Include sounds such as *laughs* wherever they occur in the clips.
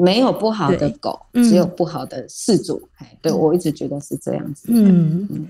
没有不好的狗，嗯只有不好的事主。哎，对我一直觉得是这样子。嗯嗯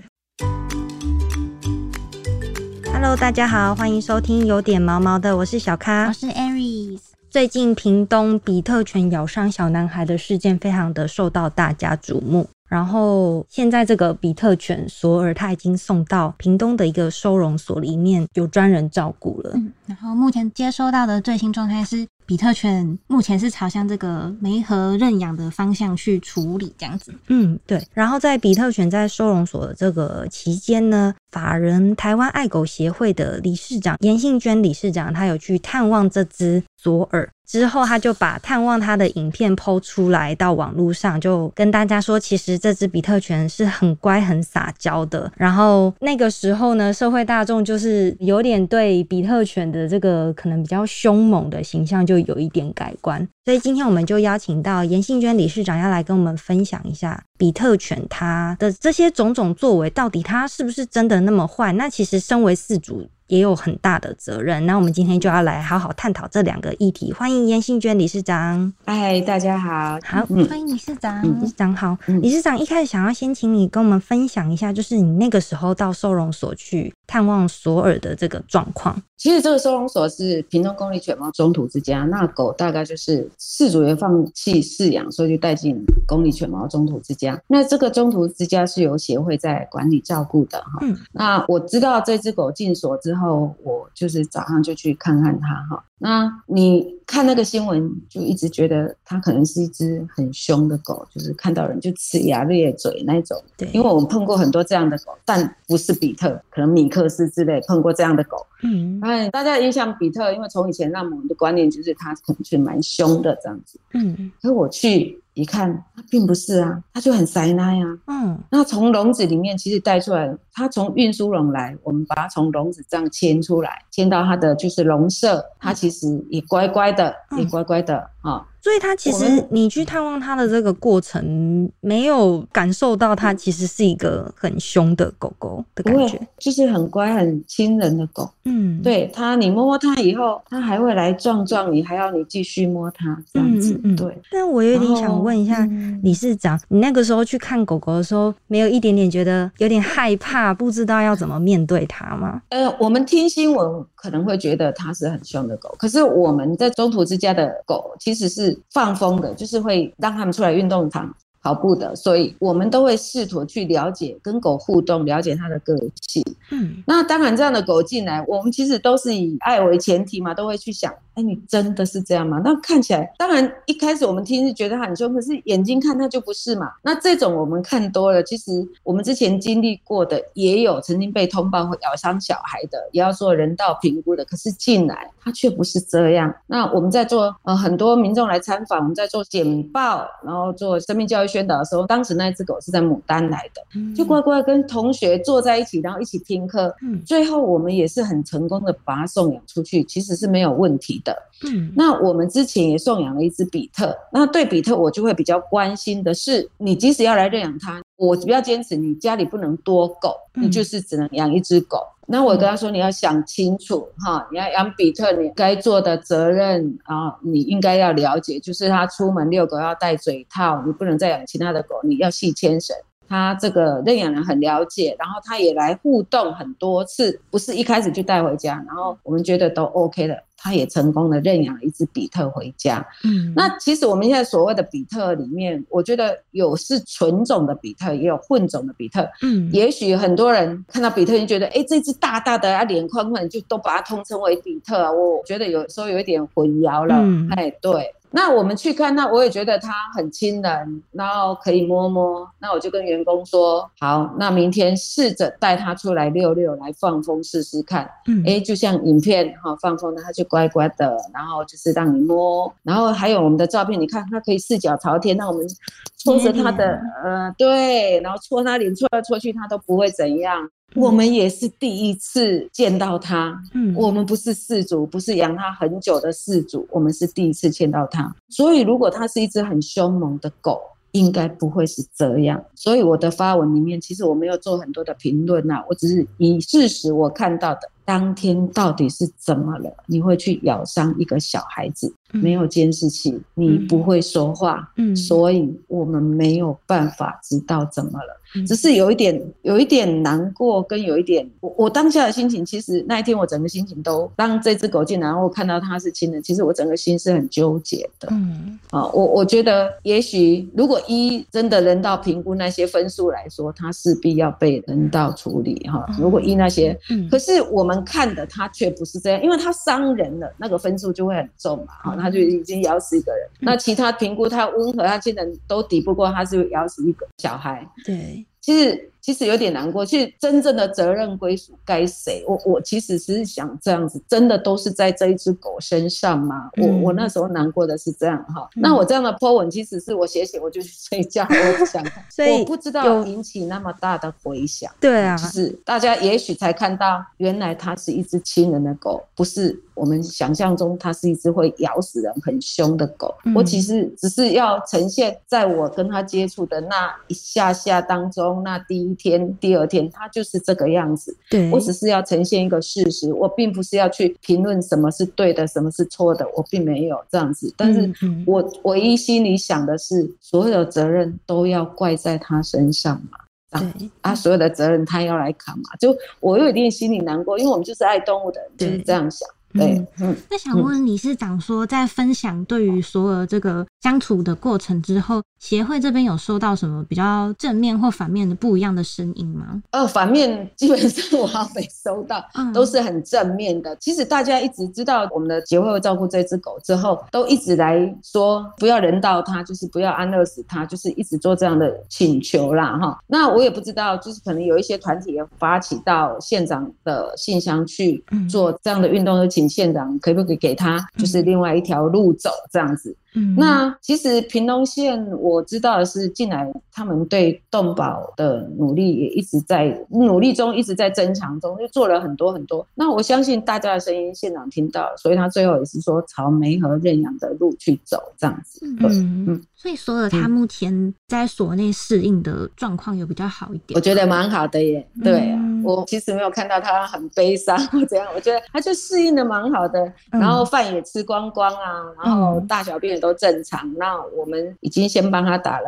Hello，大家好，欢迎收听有点毛毛的，我是小咖我。是 Aries，最近屏东比特犬咬伤小男孩的事件，非常的受到大家瞩目。然后现在这个比特犬索尔，它已经送到屏东的一个收容所里面，有专人照顾了。嗯，然后目前接收到的最新状态是，比特犬目前是朝向这个梅河认养的方向去处理，这样子。嗯，对。然后在比特犬在收容所的这个期间呢，法人台湾爱狗协会的理事长严信娟理事长，他有去探望这只索尔。之后，他就把探望他的影片抛出来到网络上，就跟大家说，其实这只比特犬是很乖、很撒娇的。然后那个时候呢，社会大众就是有点对比特犬的这个可能比较凶猛的形象就有一点改观。所以今天我们就邀请到严信娟理事长要来跟我们分享一下比特犬它的这些种种作为，到底它是不是真的那么坏？那其实身为饲主也有很大的责任。那我们今天就要来好好探讨这两个议题。欢迎严信娟理事长。嗨，大家好。好，嗯，欢迎理事长。理事长好。嗯理事长一开始想要先请你跟我们分享一下，就是你那个时候到收容所去探望索尔的这个状况。其实这个收容所是平东公立犬猫中途之家，那狗大概就是饲主也放弃饲养，所以就带进公立犬猫中途之家。那这个中途之家是由协会在管理照顾的哈。嗯那我知道这只狗进所之后，我就是早上就去看看它哈。那你看那个新闻，就一直觉得它可能是一只很凶的狗，就是看到人就呲牙咧嘴那种。对，因为我们碰过很多这样的狗，但不是比特，可能米克斯之类碰过这样的狗。嗯哎，大家印象比特，因为从以前那我们的观念就是它可能是蛮凶的这样子。嗯可是我去一看，它并不是啊，它就很塞奶啊。嗯那从笼子里面其实带出来，它从运输笼来，我们把它从笼子这样牵出来，牵到它的就是笼舍，它其实也乖乖的，嗯也乖乖的啊。所以他其实你去探望他的这个过程，没有感受到他其实是一个很凶的狗狗的感觉。，就是很乖、很亲人的狗。嗯，对它，你摸摸它以后，它还会来撞撞你，还要你继续摸它这样子。嗯嗯嗯对，但我有点想问一下理事长，你那个时候去看狗狗的时候，没有一点点觉得有点害怕，不知道要怎么面对它吗？呃，我们听新闻可能会觉得它是很凶的狗，可是我们在中途之家的狗其实其实是放风的，就是会让他们出来运动场跑步的，所以我们都会试图去了解跟狗互动，了解它的个性。嗯那当然，这样的狗进来，我们其实都是以爱为前提嘛，都会去想，哎，你真的是这样吗？那看起来，当然一开始我们听是觉得它很凶，可是眼睛看它就不是嘛。那这种我们看多了，其实我们之前经历过的也有曾经被通报会咬伤小孩的，也要做人道评估的，可是进来它却不是这样。那我们在做呃很多民众来参访，我们在做简报，然后做生命教育宣导的时候，当时那只狗是在牡丹来的。嗯就乖乖跟同学坐在一起，然后一起听课。嗯最后我们也是很成功的把它送养出去，其实是没有问题的。嗯那我们之前也送养了一只比特，那对比特我就会比较关心的是，你即使要来认养它，我比较坚持你家里不能多狗，嗯你就是只能养一只狗。那我跟他说，你要想清楚哈，你要养比特，你该做的责任啊，你应该要了解，就是他出门遛狗要戴嘴套，你不能再养其他的狗，你要系牵绳。他这个认养人很了解，然后他也来互动很多次，不是一开始就带回家，然后我们觉得都 OK 的，他也成功的认养了一只比特回家。嗯那其实我们现在所谓的比特里面，我觉得有是纯种的比特，也有混种的比特。嗯也许很多人看到比特就觉得，哎，这只大大的啊，脸宽宽，就都把它通称为比特啊。我觉得有时候有一点混淆了。嗯哎，对。那我们去看那，我也觉得它很亲人，然后可以摸摸。那我就跟员工说，好，那明天试着带它出来溜溜，来放风试试看。嗯哎，就像影片哈、放风的，它就乖乖的，然后就是让你摸，然后还有我们的照片，你看它可以四脚朝天，那我们搓着它的呃对，然后搓它脸，搓来搓去它都不会怎样。我们也是第一次见到它，嗯我们不是饲主，不是养它很久的饲主，我们是第一次见到它。所以如果它是一只很凶猛的狗，应该不会是这样。所以我的发文里面，其实我没有做很多的评论呐，我只是以事实我看到的当天到底是怎么了？你会去咬伤一个小孩子？没有监视器，你不会说话，嗯所以我们没有办法知道怎么了。只是有一点，有一点难过，跟有一点，我我当下的心情，其实那一天我整个心情都，当这只狗进来，然后我看到它是亲人，其实我整个心是很纠结的。嗯啊，我我觉得也许如果一真的人道评估那些分数来说，它势必要被人道处理哈。如果依那些，嗯可是我们看的他却不是这样，因为他伤人了，那个分数就会很重嘛。哈，他就已经咬死一个人。那其他评估他温和，他竟然都抵不过，他是咬死一个小孩。对，其实其实有点难过，其实真正的责任归属该谁？我我其实是想这样子，真的都是在这一只狗身上吗？我嗯我那时候难过的是这样哈。那我这样的 po 文，其实是我写写我就去睡觉，我想，*laughs* 所以我不知道引起那么大的回响。对啊，就是大家也许才看到，原来它是一只亲人的狗，不是我们想象中它是一只会咬死人、很凶的狗。嗯我其实只是要呈现，在我跟它接触的那一下下当中，那第一天、第二天，它就是这个样子。对，我只是要呈现一个事实，我并不是要去评论什么是对的，什么是错的，我并没有这样子。但是我唯一心里想的是，所有的责任都要怪在他身上嘛。对，啊，所有的责任他要来扛嘛，就我有一点心里难过，因为我们就是爱动物的人，就是这样想。对嗯，嗯，那想问理事长说，在分享对于所有这个相处的过程之后，协会这边有收到什么比较正面或反面的不一样的声音吗？呃，反面基本上我好像没收到，*laughs* 嗯都是很正面的。其实大家一直知道我们的协会会照顾这只狗之后，都一直来说不要人道它，就是不要安乐死它，就是一直做这样的请求啦哈。那我也不知道，就是可能有一些团体也发起到县长的信箱去嗯做这样的运动，就请县长可不可以给他就是另外一条路走这样子。嗯那其实屏东县我知道的是，近来他们对动保的努力也一直在努力中，一直在增强中，就做了很多很多。那我相信大家的声音，县长听到，所以他最后也是说朝梅和认养的路去走这样子。对，嗯嗯所以说了他目前在所内适应的状况有比较好一点。我觉得蛮好的耶。对啊、嗯我其实没有看到他很悲伤或怎样，我觉得他就适应的蛮好的，嗯然后饭也吃光光啊，然后嗯大小便也都正常。那我们已经先帮他打了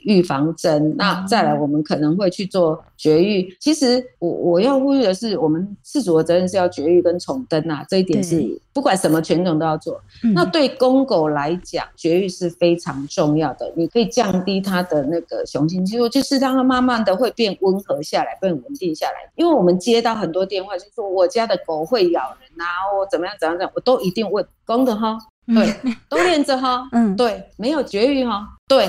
预防针，那再来我们可能会去做绝育。其实我我要呼吁的是，我们饲主的责任是要绝育跟重登啊，这一点是对不管什么犬种都要做。嗯那对公狗来讲，绝育是非常重要的，你可以降低它的那个雄性激素，就是让它慢慢的会变温和下来，变稳定下来。因为我们接到很多电话，就说我家的狗会咬人啊，我怎么样怎么样怎么样，我都一定问公的哈，对，都练着哈，*laughs* 嗯对，没有绝育哈，对，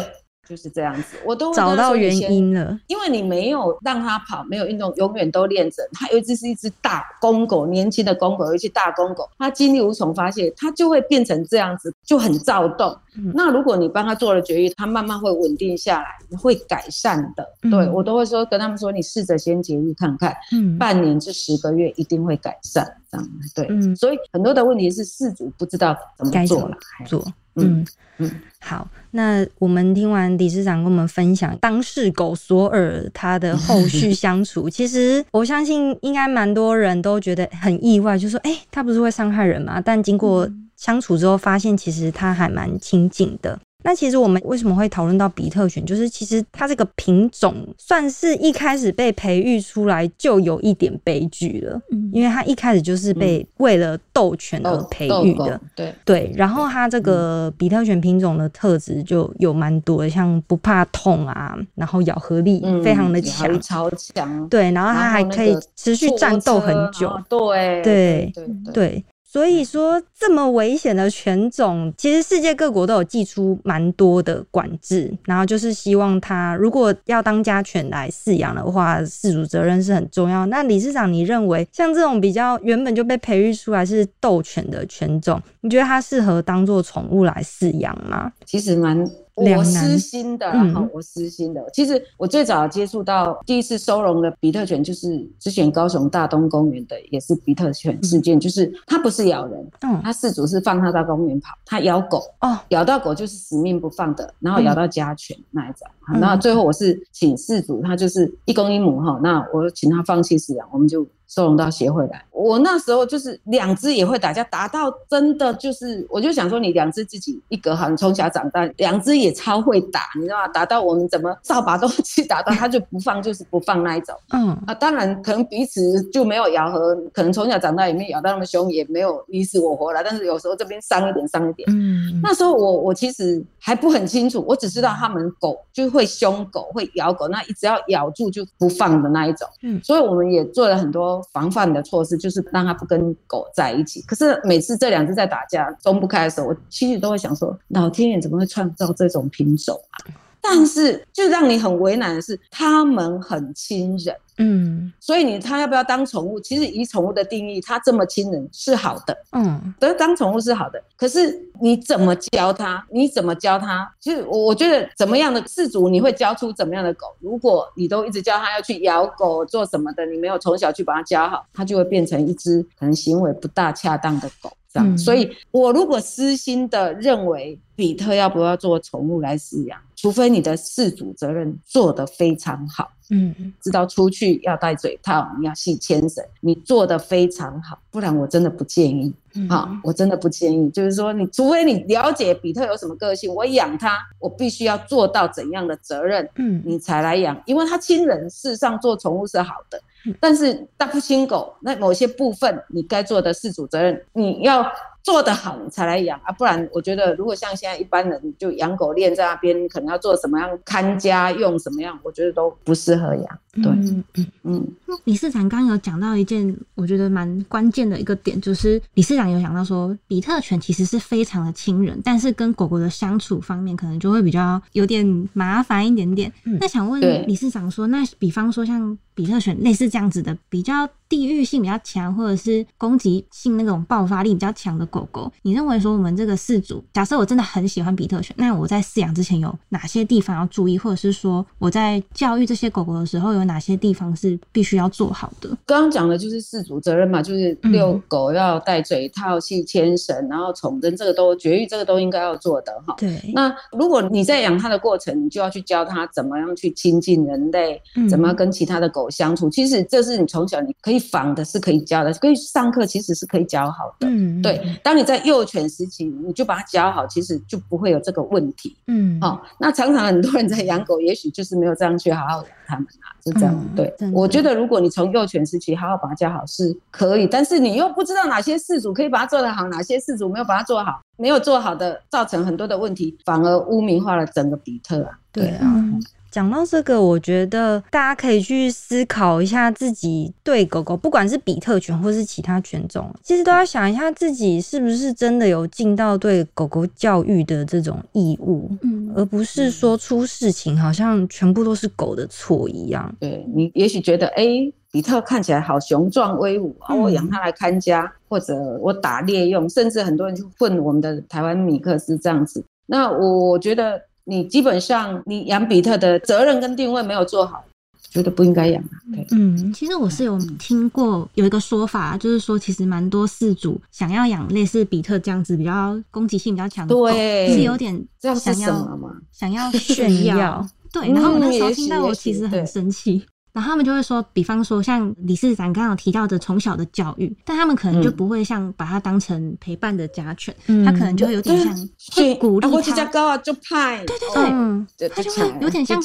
就是这样子，我都找到原因了，因为你没有让它跑，没有运动，永远都练着。它有一只是一只大公狗，年轻的公狗，尤其大公狗，它精力无从发泄，它就会变成这样子，就很躁动。嗯那如果你帮他做了绝育，它慢慢会稳定下来，会改善的。嗯对我都会说跟他们说，你试着先绝育看看，嗯，半年至十个月一定会改善。这样对，嗯所以很多的问题是饲主不知道怎么做了。做，嗯嗯嗯好，那我们听完理事长跟我们分享当事狗索尔他的后续 *laughs* 相处，其实我相信应该蛮多人都觉得很意外，就说哎、他不是会伤害人吗？但经过相处之后，发现其实他还蛮亲近的。那其实我们为什么会讨论到比特犬？就是其实它这个品种算是一开始被培育出来就有一点悲剧了，嗯因为它一开始就是被为了斗犬而培育的。对，对，然后它这个比特犬品种的特质就有蛮多的，像不怕痛啊，然后咬合力嗯，非常的咬强超强。对，然后它还可以持续战斗很久，对对对。所以说，这么危险的犬种，其实世界各国都有寄出蛮多的管制，然后就是希望它如果要当家犬来饲养的话，饲主责任是很重要。那理事长，你认为像这种比较原本就被培育出来是斗犬的犬种，你觉得它适合当做宠物来饲养吗？其实蛮我私心的，然后、我私心的。其实我最早接触到第一次收容的比特犬，就是之前高雄大东公园的，也是比特犬事件，就是它不是咬人，嗯，它饲主是放它到公园跑，它咬狗，哦，咬到狗就是死命不放的，然后咬到家犬那一种。嗯那最后我是请饲主，他就是一公一母哈，那我请他放弃饲养，我们就收容到协会来。我那时候就是两只也会打架，打到真的就是，我就想说，你两只自己一个好，你从小长大，两只也超会打，你知道吗？打到我们怎么扫把都去 *laughs* 打到，它就不放，就是不放那一种。嗯啊，当然可能彼此就没有咬合，可能从小长大也没有咬到那么凶，也没有你死我活了。但是有时候这边伤一点，伤一点。嗯，那时候我我其实还不很清楚，我只知道他们狗就会凶狗，会咬狗，那只要咬住就不放的那一种。嗯所以我们也做了很多防范的措施，就是让它不跟狗在一起。可是每次这两只在打架松不开的时候，我心里都会想说，老天爷怎么会创造这种品种啊？但是就让你很为难的是，它们很亲人。嗯所以你它要不要当宠物？其实以宠物的定义，它这么亲人是好的，嗯得当宠物是好的。可是你怎么教它？你怎么教它？就是我我觉得怎么样的饲主你会教出怎么样的狗？如果你都一直教它要去咬狗做什么的，你没有从小去把它教好，它就会变成一只可能行为不大恰当的狗。这样，嗯所以我如果私心的认为比特要不要做宠物来饲养，除非你的饲主责任做得非常好，嗯知道出去要戴嘴套，你要系牵绳，你做得非常好，不然我真的不建议。嗯好，我真的不建议。就是说，你除非你了解比特有什么个性，我养它，我必须要做到怎样的责任，嗯你才来养，因为它亲人，事实上做宠物是好的嗯，但是大不亲狗，那某些部分你该做的事主责任，你要做得好，你才来养。啊，不然我觉得如果像现在一般人就养狗链在那边，可能要做什么样看家用什么样，我觉得都不适合养。对，嗯。嗯。嗯，理事长刚刚有讲到一件我觉得蛮关键的一个点，就是理事长有讲到说，比特犬其实是非常的亲人，但是跟狗狗的相处方面可能就会比较有点麻烦一点点。嗯。那想问对理事长说，那比方说像比特犬类似这样子的比较地域性比较强，或者是攻击性那种爆发力比较强的狗狗，你认为说我们这个饲主，假设我真的很喜欢比特犬，那我在饲养之前有哪些地方要注意，或者是说我在教育这些狗狗的时候有哪些地方是必须要做好的？刚刚讲的就是饲主责任嘛，就是嗯遛狗要戴嘴套、系牵绳，然后宠针，这个都绝育，这个都应该要做的哈。对，那如果你在养它的过程，你就要去教它怎么样去亲近人类，嗯怎么跟其他的狗相处。其实这是你从小你可以仿的，是可以教的，可以上课其实是可以教好的。嗯对，当你在幼犬时期，你就把它教好，其实就不会有这个问题。嗯好、那常常很多人在养狗，也许就是没有这样去好好养它们啊，就这样。嗯对我觉得如果你从幼犬时期好好把它教好是可以，但是你又不知道哪些事主可以把它做得好，哪些事主没有把它做好，没有做好的造成很多的问题，反而污名化了整个比特啊。对啊。嗯讲到这个，我觉得大家可以去思考一下自己对狗狗，不管是比特犬或是其他犬种，其实都要想一下自己是不是真的有尽到对狗狗教育的这种义务，嗯而不是说出事情好像全部都是狗的错一样。对你也许觉得，哎、比特看起来好雄壮威武啊，嗯我养它来看家，或者我打猎用，甚至很多人去混我们的台湾米克斯这样子。那我我觉得你基本上你养比特的责任跟定位没有做好，觉得不应该养嗯其实我是有听过有一个说法，就是说其实蛮多饲主想要养类似比特这样子比较攻击性比较强的狗，对是有点这样是想要什么嘛？想要炫 *laughs* 炫耀耀。对，然后我那时候听到，我其实很生气。然后他们就会说，比方说像理事长刚刚提到的从小的教育，但他们可能就嗯不会像把它当成陪伴的家犬，嗯。他可能就会有点像会鼓励他我这它家高啊就派，对对嗯对，它就会有点像。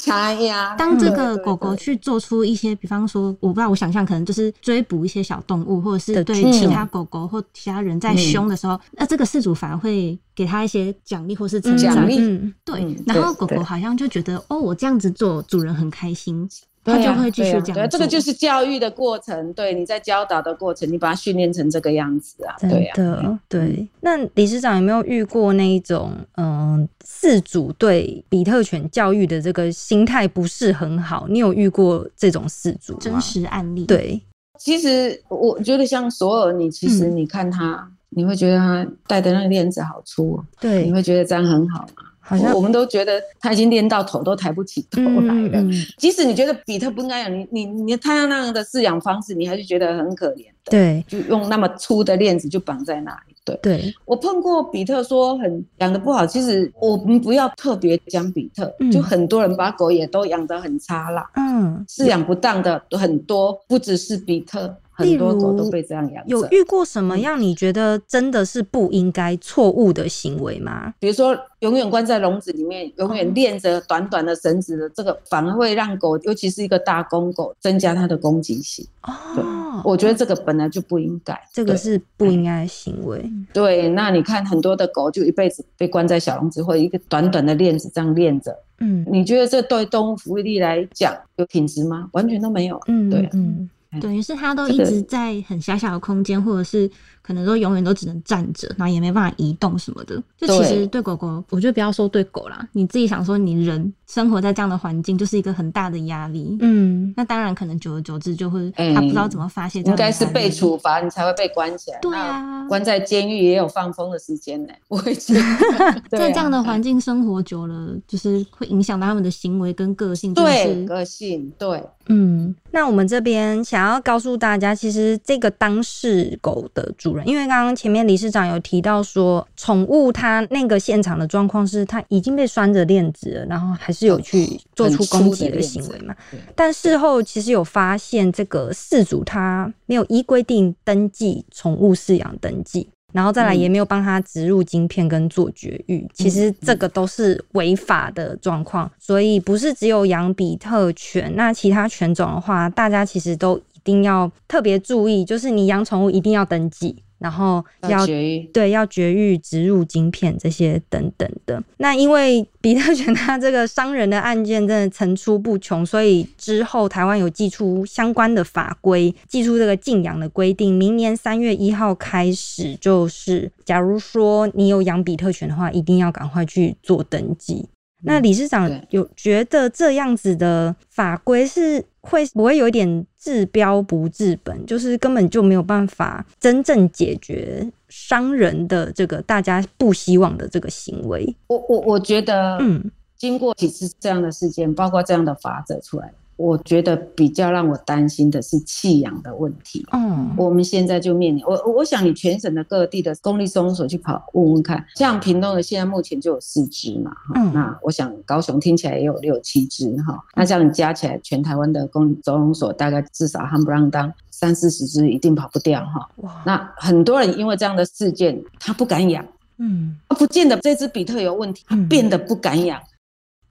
当这个狗狗去做出一些，比方说，我不知道，我想象可能就是追捕一些小动物，或者是对其他狗狗或其他人在嗯凶的时候，那这个事主反而会给他一些奖励或是称赞。奖励。嗯对嗯，然后狗狗好像就觉得，哦，我这样子做，主人很开心，对啊它就会继续讲。对啊这个就是教育的过程，对，你在教导的过程，你把它训练成这个样子啊，真对啊。的，对。那理事长有没有遇过那一种，嗯、饲主对比特犬教育的这个心态不是很好？你有遇过这种饲主吗？真实案例。，对，其实我觉得像索尔，你其实嗯你看他，你会觉得他戴的那个链子好粗对，你对，会觉得这样很好吗？好像我我们都觉得他已经练到头都抬不起头来了。嗯嗯即使你觉得比特不应该养，你你你他要那样的饲养方式，你还是觉得很可怜的。对就用那么粗的链子就绑在那里。对对，我碰过比特说很养的不好，其实我们不要特别讲比特，嗯就很多人把狗也都养得很差啦，嗯饲养不当的很多，不只是比特。很多狗都被这样养。有遇过什么样你觉得真的是不应该、错误的行为吗？比如说，永远关在笼子里面，永哦远链着短短的绳子的，这个反而会让狗，尤其是一个大公狗，增加它的攻击性。哦，我觉得这个本来就不应该。这个是不应该的行为。对。那你看很多的狗就一辈子被关在小笼子，或者一个短短的链子这样链着，嗯你觉得这对动物福利来讲有品质吗？完全都没有。嗯，对嗯等于是他都一直在很狭小的空间，或者是可能都永远都只能站着，然后也没办法移动什么的。就其实对狗狗，我觉得不要说对狗啦，你自己想说，你人生活在这样的环境，就是一个很大的压力。嗯，那当然，可能久而久之就会，哎他不知道怎么发泄。应该是被处罚，你才会被关起来。对啊，关在监狱也有放风的时间呢。我会觉得，*laughs* 在这样的环境生活久了，就是会影响到他们的行为跟个性，对个性，对嗯，那我们这边想要告诉大家，其实这个当事狗的主人，因为刚刚前面理事长有提到说，宠物它那个现场的状况是它已经被拴着链子了，然后还是有去做出攻击的行为嘛。但事后其实有发现，这个事主他没有依规定登记宠物饲养登记。然后再来嗯也没有帮他植入晶片跟做绝育，其实这个都是违法的状况，所以不是只有养比特犬，那其他犬种的话，大家其实都一定要特别注意，就是你养宠物一定要登记，然后要。对，要绝育、植入晶片这些等等的。那因为比特犬它这个伤人的案件真的层出不穷，所以之后台湾有寄出相关的法规，寄出这个禁养的规定。明年三月一号开始，就是假如说你有养比特犬的话，一定要赶快去做登记。那理事长有觉得这样子的法规是会不会有一点治标不治本，就是根本就没有办法真正解决伤人的这个大家不希望的这个行为？我我我觉得，嗯经过几次这样的事件，包括这样的法则出来，我觉得比较让我担心的是弃养的问题。嗯，我们现在就面临，我我想你全省的各地的公立收容所去跑问问看，像屏东的现在目前就有四只嘛，哈、嗯那我想高雄听起来也有六七只哈，那这样加起来，全台湾的公立收容所大概至少夯不啷当三四十只，一定跑不掉哈。哇，那很多人因为这样的事件，他不敢养，嗯他不见得这只比特有问题，他嗯变得不敢养。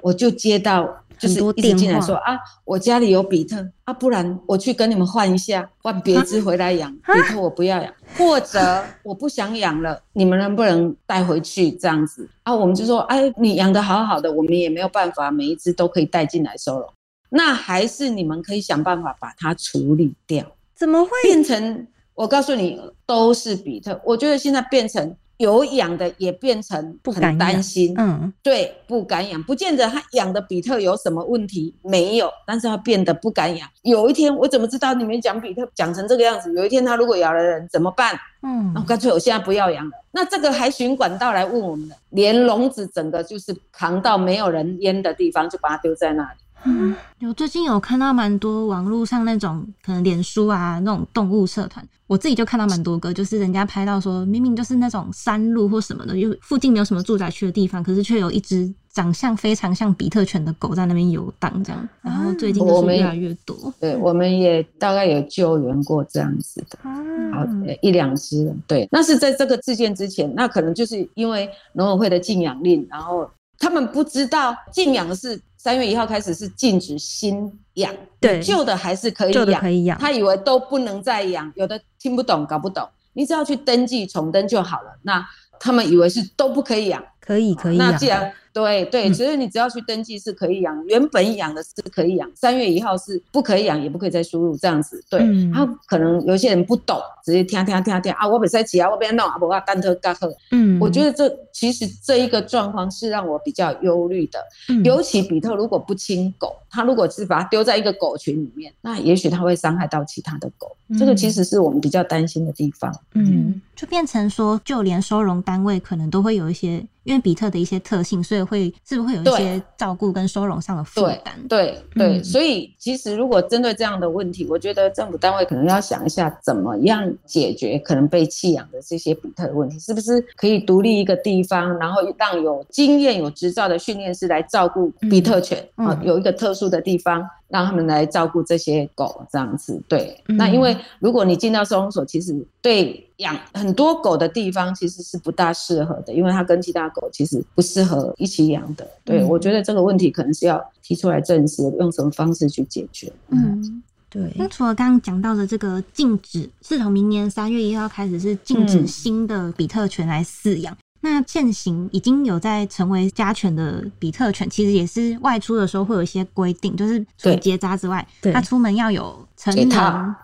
我就接到就是一直进来说啊，我家里有比特啊，不然我去跟你们换一下，换别只回来养。比特我不要养，或者我不想养了，你们能不能带回去这样子啊？我们就说，哎，你养的好好的，我们也没有办法每一只都可以带进来收容，那还是你们可以想办法把它处理掉。怎么会？变成我告诉你都是比特，我觉得现在变成有养的也变成不敢担心，嗯对，不敢养，不见得他养的比特有什么问题，没有，但是他变得不敢养。有一天我怎么知道你们讲比特讲成这个样子？有一天他如果咬了人怎么办？嗯那我干脆我现在不要养了。那这个还循管道来问我们的，连笼子整个就是扛到没有人烟的地方，就把它丢在那里。嗯有最近有看到蛮多网络上那种可能脸书啊那种动物社团，我自己就看到蛮多个，就是人家拍到说明明就是那种山路或什么的，又附近没有什么住宅区的地方，可是却有一只长相非常像比特犬的狗在那边游荡这样，然后最近就我们是越来越多。对，我们也大概有救援过这样子的。好啊，呃一两只，对，那是在这个事件之前，那可能就是因为农委会的禁养令，然后他们不知道禁养是三月一号开始是禁止新养，对。旧的还是可以养可，以养，他以为都不能再养，有的听不懂搞不懂，你只要去登记重登就好了。那他们以为是都不可以养，可以可以养。那既然对对，嗯所以你只要去登记是可以养，原本养的是可以养，三月一号是不可以养，也不可以再输入这样子。对，嗯他可能有些人不懂，直接听听听听啊，我本身起啊，我别弄啊，我要单特干喝。嗯，我觉得这其实这一个状况是让我比较忧虑的，嗯尤其比特如果不亲狗，他如果是把它丢在一个狗群里面，那也许他会伤害到其他的狗，这个其实是我们比较担心的地方。嗯就变成说，就连收容单位可能都会有一些，因为比特的一些特性，所以会是不是会有一些照顾跟收容上的负担？对对，嗯。所以其实如果针对这样的问题，我觉得政府单位可能要想一下，怎么样解决可能被弃养的这些比特的问题，是不是可以独立一个地方，然后让有经验、有执照的训练师来照顾比特犬嗯。啊、有一个特殊的地方，让他们来照顾这些狗这样子。对，嗯那因为如果你进到收容所，其实对养很多狗的地方其实是不大适合的，因为它跟其他狗其实不适合一起养的。对，嗯我觉得这个问题可能是要提出来证实，用什么方式去解决。嗯，对，那除了刚刚讲到的这个禁止，是从明年三月一号开始是禁止嗯新的比特犬来饲养。那现行已经有在成为家犬的比特犬，其实也是外出的时候会有一些规定，就是除结扎之外，它出门要有成人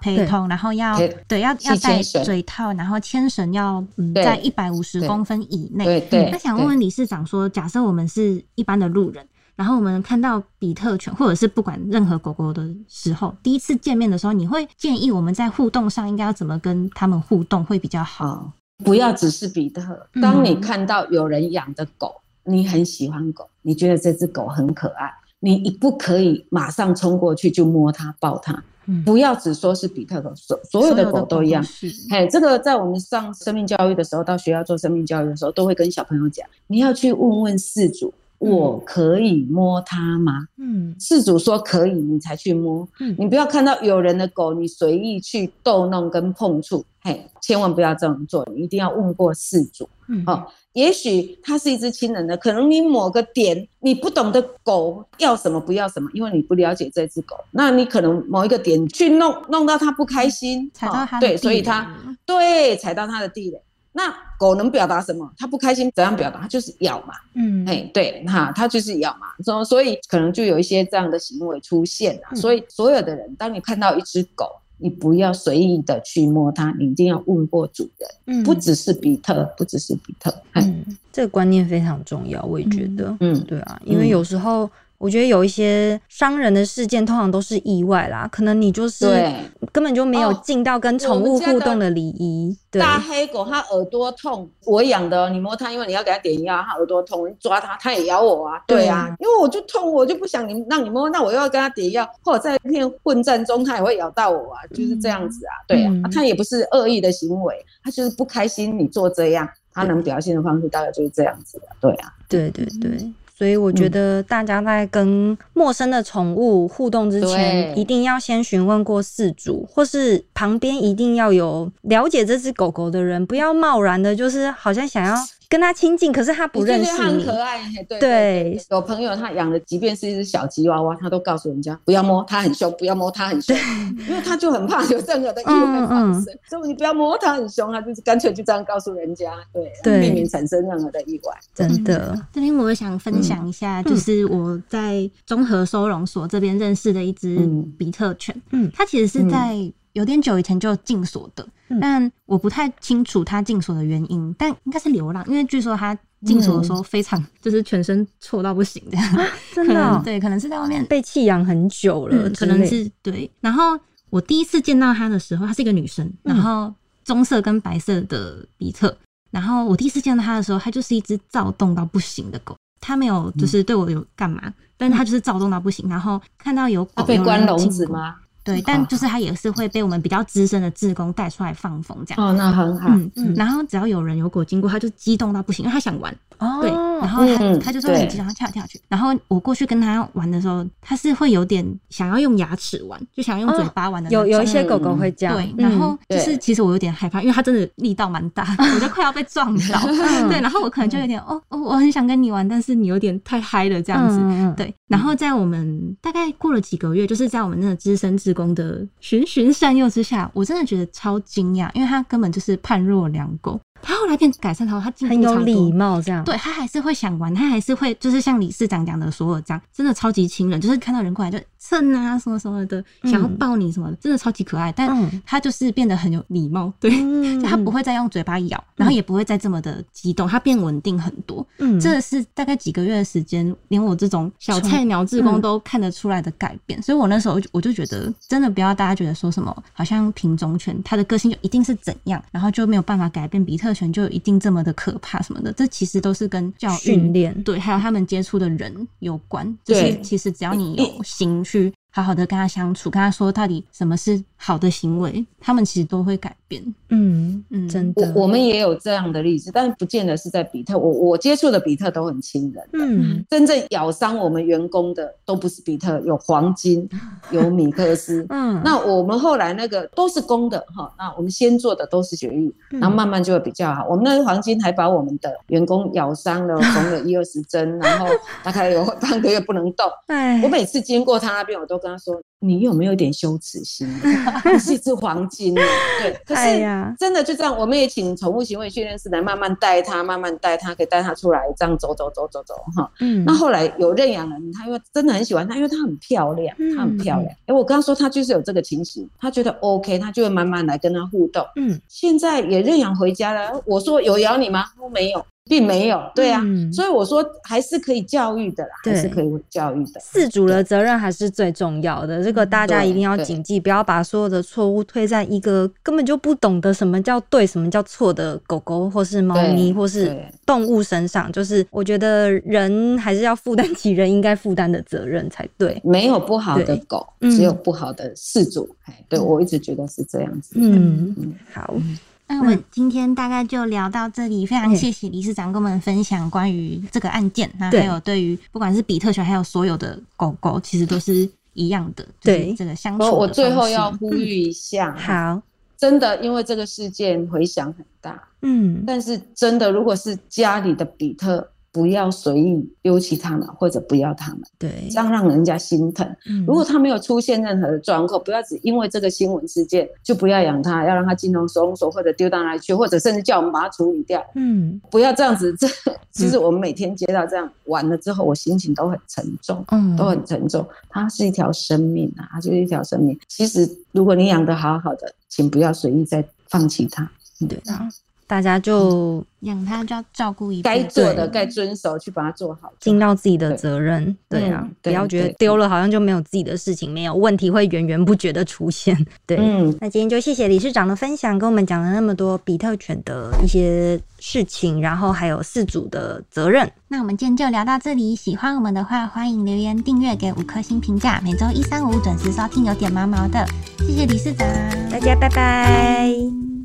陪同，然后要陪对要要系戴嘴套，然后牵绳要嗯在一百五十公分以内。对对，那想问问理事长说，假设我们是一般的路人，然后我们看到比特犬，或者是不管任何狗狗的时候，第一次见面的时候，你会建议我们在互动上应该要怎么跟他们互动会比较好？啊、不要只是比特。嗯当你看到有人养的狗，你很喜欢狗，你觉得这只狗很可爱，你一不可以马上冲过去就摸它、抱它。嗯不要只说是比特狗，所所有的狗都一样。是嘿，这个在我们上生命教育的时候，到学校做生命教育的时候，都会跟小朋友讲，你要去问问事主，我可以摸它吗？嗯事主说可以，你才去摸。嗯你不要看到有人的狗，你随意去逗弄跟碰触，嘿，千万不要这样做，你一定要问过事主。嗯哦，也许它是一只亲人的，可能你某个点你不懂得狗要什么不要什么，因为你不了解这只狗，那你可能某一个点去弄弄到它不开心，踩到它的地所以它对踩到它的地雷。那狗能表达什么？它不开心怎样表达？它就是咬嘛，嗯哎，对，哈，它就是咬嘛，所所以可能就有一些这样的行为出现啊。嗯所以所有的人，当你看到一只狗，你不要随意的去摸它，你一定要问过主人，嗯不只是比特，不只是比特，哎嗯，这个观念非常重要，我也觉得，嗯，对啊，因为有时候我觉得有一些伤人的事件，通常都是意外啦，可能你就是。根本就没有哦尽到跟宠物互动的礼仪，对，大黑狗它耳朵痛，我养的哦，你摸它，因为你要给它点药，它耳朵痛，你抓它，它也咬我啊。对对啊，因为我就痛，我就不想你让你摸，那我又要跟它点药，或者在一片混战中，它也会咬到我啊，就是这样子啊。对啊嗯，啊它也不是恶意的行为，它就是不开心你做这样，它能表现的方式大概就是这样子的。对啊，对对对，所以我觉嗯得大家在跟陌生的宠物互动之前，一定要先询问过饲主，或是旁边一定要有了解这只狗狗的人，不要贸然的，就是好像想要跟他亲近，可是他不认识你。很可。爱，嘿对对。有朋友他养的，即便是一只小吉娃娃，他都告诉人家不要摸，它很凶，不要摸它很凶，因为他就很怕有任何的意外发生，所以你不要摸它很凶，他就是干脆就这样告诉人家，对，避免产生任何的意外。真的，这边我也想分享一下，就是我在综合收容所这边认识的一只嗯。比特犬，嗯。它其实是在有点久以前就禁锁的，嗯但我不太清楚他禁锁的原因，但应该是流浪，因为据说他禁锁的时候非常、*laughs* 就是全身臭到不行这 *laughs* 样，可真的哦、对，可能是在外面被弃养很久了嗯，可能是对。然后我第一次见到她的时候，她是一个女生，嗯然后棕色跟白色的比特。然后我第一次见到她的时候，她就是一只躁动到不行的狗。他没有就是对我有干嘛，但是她就是躁动到不行。然后看到有它狗被关笼？子吗？对，但就是他也是会被我们比较资深的志工带出来放风这样。哦，那很好。嗯嗯然后只要有人有狗经过，他就激动到不行，因为他想玩。哦，对，然后他、嗯他就是会很对激动，他跳来跳去。然后我过去跟他玩的时候，他是会有点想要用牙齿玩，就想用嘴巴玩的。有有一些狗狗会这样，对，嗯然后就是其实我有点害怕，因为它真的力道蛮大，我就快要被撞到。*laughs* 嗯对，然后我可能就有点哦哦，我很想跟你玩，但是你有点太嗨了这样子。对，然后在我们大概过了几个月，就是在我们那个资深职工的循循善诱之下，我真的觉得超惊讶，因为他根本就是判若两狗。来变改善他，他进步很有礼貌这样，对他还是会想玩，他还是会就是像理事长讲的所有这样，真的超级亲人，就是看到人过来就蹭啊什么什么的，嗯想要抱你什么的，真的超级可爱。但嗯他就是变得很有礼貌，对，嗯就他不会再用嘴巴咬，然后也不会再这么的激动，他变稳定很多。嗯这是大概几个月的时间，连我这种小菜鸟志工嗯都看得出来的改变。所以我那时候我就觉得，真的不要大家觉得说什么好像品种犬它的个性就一定是怎样，然后就没有办法改变，比特犬就一定这么的可怕什么的。这其实都是跟教育训练对，还有他们接触的人有关。就是其实只要你有心去好好的跟他相处，跟他说到底什么是好的行为，他们其实都会改变。嗯嗯真的，我我们也有这样的例子，但是不见得是在比特。我我接触的比特都很亲人的，嗯真正咬伤我们员工的都不是比特，有黄金，有米克斯。*laughs* 嗯，那我们后来那个都是公的哈，那我们先做的都是绝育，嗯然后慢慢就会比较好。我们那个黄金还把我们的员工咬伤了，*laughs* 缝了一二十针，然后大概有半个月不能动。哎我每次经过他那边，我都跟他说：“你有没有一点羞耻心？*laughs* 你是一只黄金。*laughs* ”对，可是真的就这样，我们也请宠物行为训练师来慢慢带它，慢慢带它，可以带它出来，这样走走走走走哈。嗯那后来有认养人，他因为真的很喜欢它，因为它很漂亮，嗯它很漂亮。哎，我跟他说，他就是有这个情形，他觉得 OK，他就会慢慢来跟它互动。嗯现在也认养回家了，我说有咬你吗？他说没有，并没有。对啊，嗯所以我说还是可以教育的啦，还是可以教育的。事主的责任还是最重要的，这个大家一定要谨记，不要把所有的错误推在一个根本就不懂得什么叫对、什么叫错的狗狗或是猫咪或是动物身上。就是我觉得人还是要负担起人应该负担的责任才对。没有不好的狗，嗯只有不好的事主。哎，对我一直觉得是这样子。嗯嗯，好，那我们今天大概就聊到这里，非常嗯。谢谢理事长跟我们分享关于这个案件，那还有对于不管是比特犬，还有所有的狗狗，其实都是一样的，就是对。这个相处的我我最后要呼吁一下，好，真的，因为这个事件回响很大，嗯。但是真的，如果是家里的比特，不要随意丢弃他们，或者不要他们，对这，样让人家心疼。嗯如果他没有出现任何的状况，不要只因为这个新闻事件就不要养它，要让它进入收容所或者丢到哪里去，或者甚至叫我们把它处理掉。嗯不要这样子，这其实我们每天接到这样完了之后，我心情都很沉重。嗯都很沉重，它是一条生命啊，它就是一条生命。其实，如果你养得好好的，请不要随意再放弃它。对啊，大家就养它就要照顾一该做的、该遵守，去把它做好。尽到自己的责任，对。啊，不要觉得丢了好像就没有自己的事情，没有问题会源源不绝的出现。对，嗯，那今天就谢谢理事长的分享，跟我们讲了那么多比特犬的一些事情，然后还有四组的责任。那我们今天就聊到这里，喜欢我们的话，欢迎留言订阅给五颗星评价，每周一、三、五准时收听有点毛毛的，谢谢理事长，大家拜拜。